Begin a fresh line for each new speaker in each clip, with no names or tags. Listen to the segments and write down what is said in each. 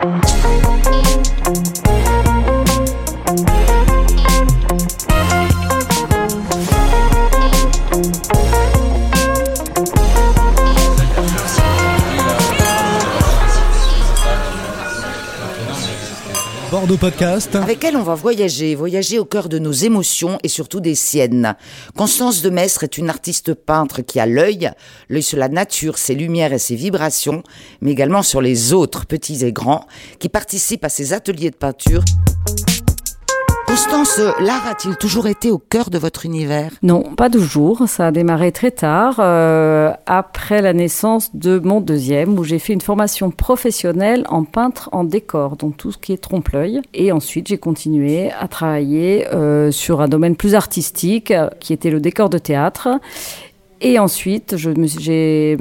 Thank you.
Avec elle, on va voyager, voyager au cœur de nos émotions et surtout des siennes. Constance de Maistre est une artiste peintre qui a l'œil, l'œil sur la nature, ses lumières et ses vibrations, mais également sur les autres, petits et grands, qui participent à ses ateliers de peinture. Constance, l'art a-t-il toujours été au cœur de votre univers?
Non, pas toujours. Ça a démarré très tard, euh, après la naissance de mon deuxième, où j'ai fait une formation professionnelle en peintre en décor, donc tout ce qui est trompe-l'œil. Et ensuite, j'ai continué à travailler euh, sur un domaine plus artistique, qui était le décor de théâtre. Et ensuite, je me,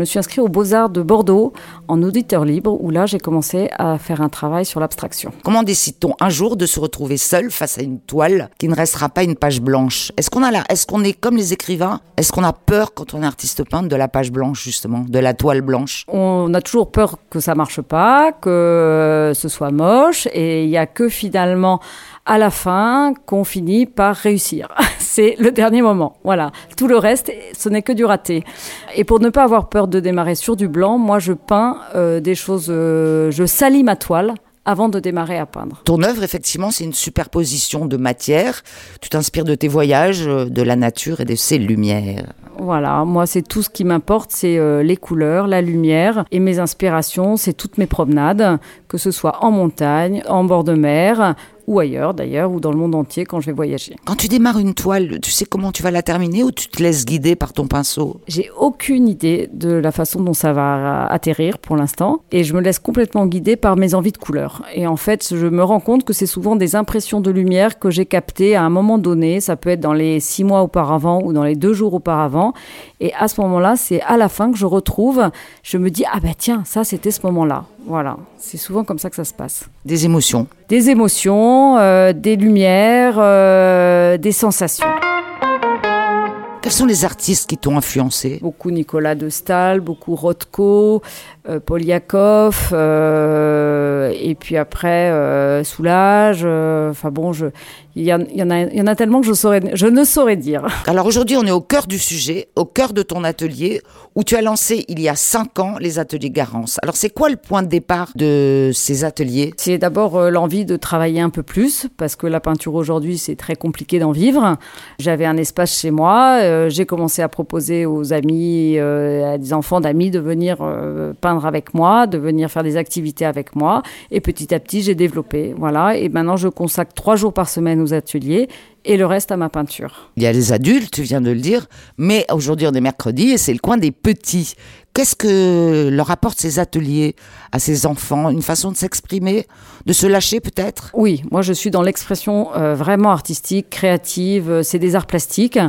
suis inscrit aux Beaux-Arts de Bordeaux en auditeur libre, où là, j'ai commencé à faire un travail sur l'abstraction.
Comment décide-t-on un jour de se retrouver seul face à une toile qui ne restera pas une page blanche? Est-ce qu'on a là, est-ce qu'on est comme les écrivains? Est-ce qu'on a peur quand on est artiste peintre de la page blanche justement, de la toile blanche?
On a toujours peur que ça marche pas, que ce soit moche, et il y a que finalement à la fin qu'on finit par réussir. C'est le dernier moment. Voilà. Tout le reste, ce n'est que du raté. Et pour ne pas avoir peur de démarrer sur du blanc, moi je peins euh, des choses, euh, je salis ma toile avant de démarrer à peindre.
Ton œuvre, effectivement, c'est une superposition de matières. Tu t'inspires de tes voyages, euh, de la nature et de ses lumières.
Voilà, moi c'est tout ce qui m'importe, c'est euh, les couleurs, la lumière et mes inspirations, c'est toutes mes promenades, que ce soit en montagne, en bord de mer ou ailleurs d'ailleurs, ou dans le monde entier quand je vais voyager.
Quand tu démarres une toile, tu sais comment tu vas la terminer ou tu te laisses guider par ton pinceau?
J'ai aucune idée de la façon dont ça va atterrir pour l'instant et je me laisse complètement guider par mes envies de couleurs. Et en fait, je me rends compte que c'est souvent des impressions de lumière que j'ai captées à un moment donné. Ça peut être dans les six mois auparavant ou dans les deux jours auparavant. Et à ce moment-là, c'est à la fin que je retrouve, je me dis, ah ben tiens, ça c'était ce moment-là. Voilà, c'est souvent comme ça que ça se passe.
Des émotions.
Des émotions, euh, des lumières, euh, des sensations.
Quels sont les artistes qui t'ont influencé?
Beaucoup Nicolas de Stahl, beaucoup Rothko, euh, Poliakov, euh, et puis après euh, Soulage. euh, Enfin bon, il y, en- il y en a, il y en a tellement que je, saurais, je ne saurais dire.
Alors aujourd'hui, on est au cœur du sujet, au cœur de ton atelier, où tu as lancé il y a cinq ans les ateliers Garance. Alors c'est quoi le point de départ de ces ateliers?
C'est d'abord l'envie de travailler un peu plus, parce que la peinture aujourd'hui, c'est très compliqué d'en vivre. J'avais un espace chez moi, euh, j'ai commencé à proposer aux amis, euh, à des enfants d'amis de venir euh, peindre avec moi, de venir faire des activités avec moi, et petit à petit, j'ai développé. Voilà, et maintenant, je consacre trois jours par semaine aux ateliers, et le reste à ma peinture.
Il y a les adultes, tu viens de le dire, mais aujourd'hui on est mercredi et c'est le coin des petits. Qu'est-ce que leur apportent ces ateliers à ces enfants? Une façon de s'exprimer, de se lâcher peut-être?
Oui, moi je suis dans l'expression euh, vraiment artistique, créative. euh, C'est des arts plastiques.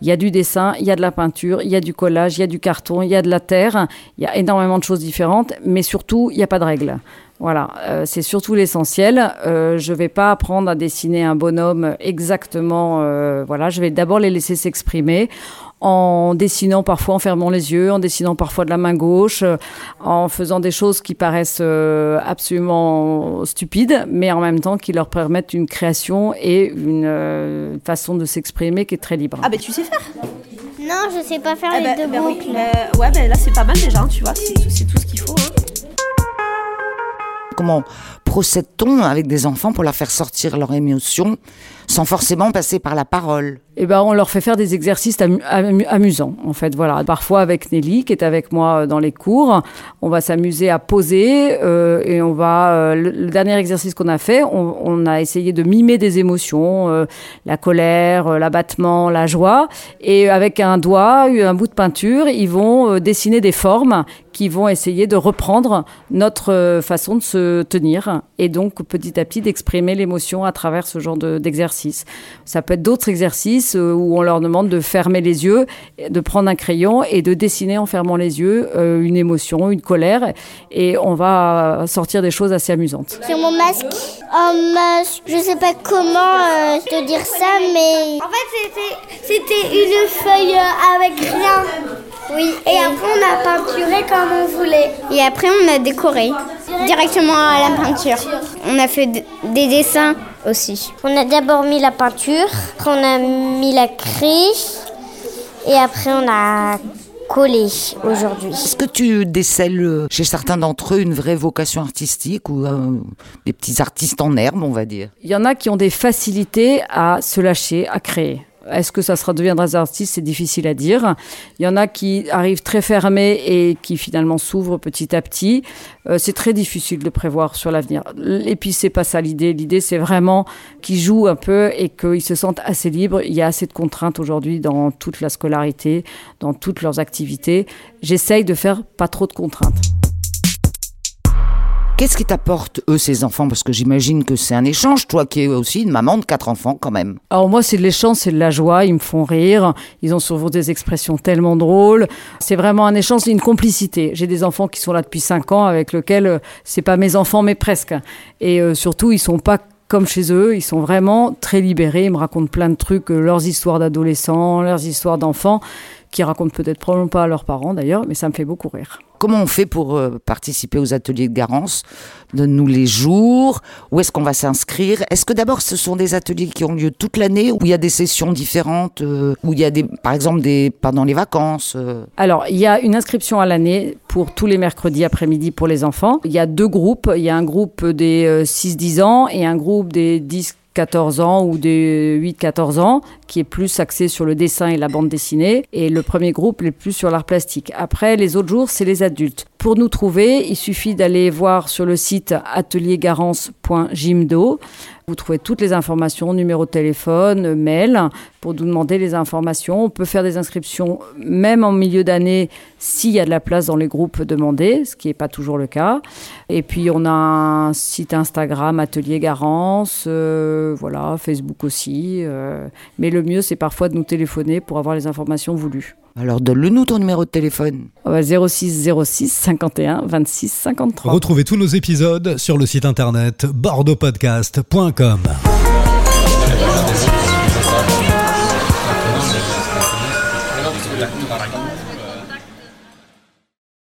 Il y a du dessin, il y a de la peinture, il y a du collage, il y a du carton, il y a de la terre. Il y a énormément de choses différentes, mais surtout, il n'y a pas de règles. Voilà, euh, c'est surtout l'essentiel. Euh, je vais pas apprendre à dessiner un bonhomme exactement. euh, voilà, je vais d'abord les laisser s'exprimer en dessinant parfois en fermant les yeux, en dessinant parfois de la main gauche, en faisant des choses qui paraissent euh, absolument stupides, mais en même temps qui leur permettent une création et une euh, façon de s'exprimer qui est très libre.
Ah bah tu sais faire
Non, je sais pas faire
Ah
les
bah,
deux
bah
boucles.
bah, Ouais bah là c'est pas mal déjà, hein, tu vois, c'est tout, c'est tout ce qu'il faut.
Comment procède-t-on avec des enfants pour leur faire sortir leur émotion sans forcément passer par la parole?
Eh ben, on leur fait faire des exercices amu- amu- amusants, en fait. Voilà. Parfois avec Nelly, qui est avec moi dans les cours, on va s'amuser à poser euh, et on va. euh, le, dernier exercice qu'on a fait, on, a essayé de mimer des émotions, euh, la colère, euh, l'abattement, la joie, et avec un doigt, un bout de peinture, ils vont euh, dessiner des formes qui vont essayer de reprendre notre euh, façon de se tenir et donc petit à petit d'exprimer l'émotion à travers ce genre de- d'exercice. Ça peut être d'autres exercices euh, où on leur demande de fermer les yeux, de prendre un crayon et de dessiner en fermant les yeux euh, une émotion, une colère et on va sortir des choses assez amusantes.
Sur mon masque. Masque. Je sais pas comment euh, te dire ça, mais. En fait, c'était, c'était une feuille euh, avec rien. Oui. Et, après, on a peinturé comme on voulait. Et après, on a décoré. directement à la peinture. On a fait des dessins aussi. On a d'abord mis la peinture, après on a mis la craie et après on a collé aujourd'hui.
Est-ce que tu décèles euh, chez certains d'entre eux une vraie vocation artistique ou euh, des petits artistes en herbe, on va dire?
Il y en a qui ont des facilités à se lâcher, à créer. Est-ce que ça sera deviendra des artistes C'est difficile à dire. Il y en a qui arrivent très fermés et qui finalement s'ouvrent petit à petit. Euh, c'est très difficile de prévoir sur l'avenir. Et puis c'est pas ça l'idée. L'idée c'est vraiment qu'ils jouent un peu et qu'ils se sentent assez libres. Il y a assez de contraintes aujourd'hui dans toute la scolarité, dans toutes leurs activités. J'essaye de faire pas trop de contraintes.
Qu'est-ce qui t'apporte, eux, ces enfants? Parce que j'imagine que c'est un échange, toi qui es aussi une maman de quatre enfants quand même.
Alors moi, c'est de l'échange, c'est de la joie, ils me font rire, ils ont souvent des expressions tellement drôles. C'est vraiment un échange, une complicité. J'ai des enfants qui sont là depuis cinq ans avec lesquels euh, c'est pas mes enfants, mais presque. Et euh, surtout, ils sont pas comme chez eux, ils sont vraiment très libérés, ils me racontent plein de trucs, euh, leurs histoires d'adolescents, leurs histoires d'enfants, qui racontent peut-être probablement pas à leurs parents d'ailleurs, mais ça me fait beaucoup rire.
Comment on fait pour euh, participer aux ateliers de Garance? Donne-nous les jours. Où est-ce qu'on va s'inscrire? Est-ce que d'abord ce sont des ateliers qui ont lieu toute l'année ou il y a des sessions différentes euh, Où il y a des, par exemple des pendant les vacances euh?
Alors il y a une inscription à l'année pour tous les mercredis après-midi pour les enfants. Il y a deux groupes. Il y a un groupe des 6-10 ans et un groupe des 10 14 ans ou des 8-14 ans, qui est plus axé sur le dessin et la bande dessinée. Et le premier groupe est plus sur l'art plastique. Après, les autres jours, c'est les adultes. Pour nous trouver, il suffit d'aller voir sur le site ateliergarance.gymdo. Vous trouvez toutes les informations, numéro de téléphone, mail, pour nous demander les informations. On peut faire des inscriptions même en milieu d'année s'il y a de la place dans les groupes demandés, ce qui n'est pas toujours le cas. Et puis on a un site Instagram, Atelier Garance, euh, voilà, Facebook aussi. Euh, mais le mieux, c'est parfois de nous téléphoner pour avoir les informations voulues.
Alors donne-le-nous ton numéro de téléphone.
06 06 51 26 53.
Retrouvez tous nos épisodes sur le site internet bordeauxpodcast.com.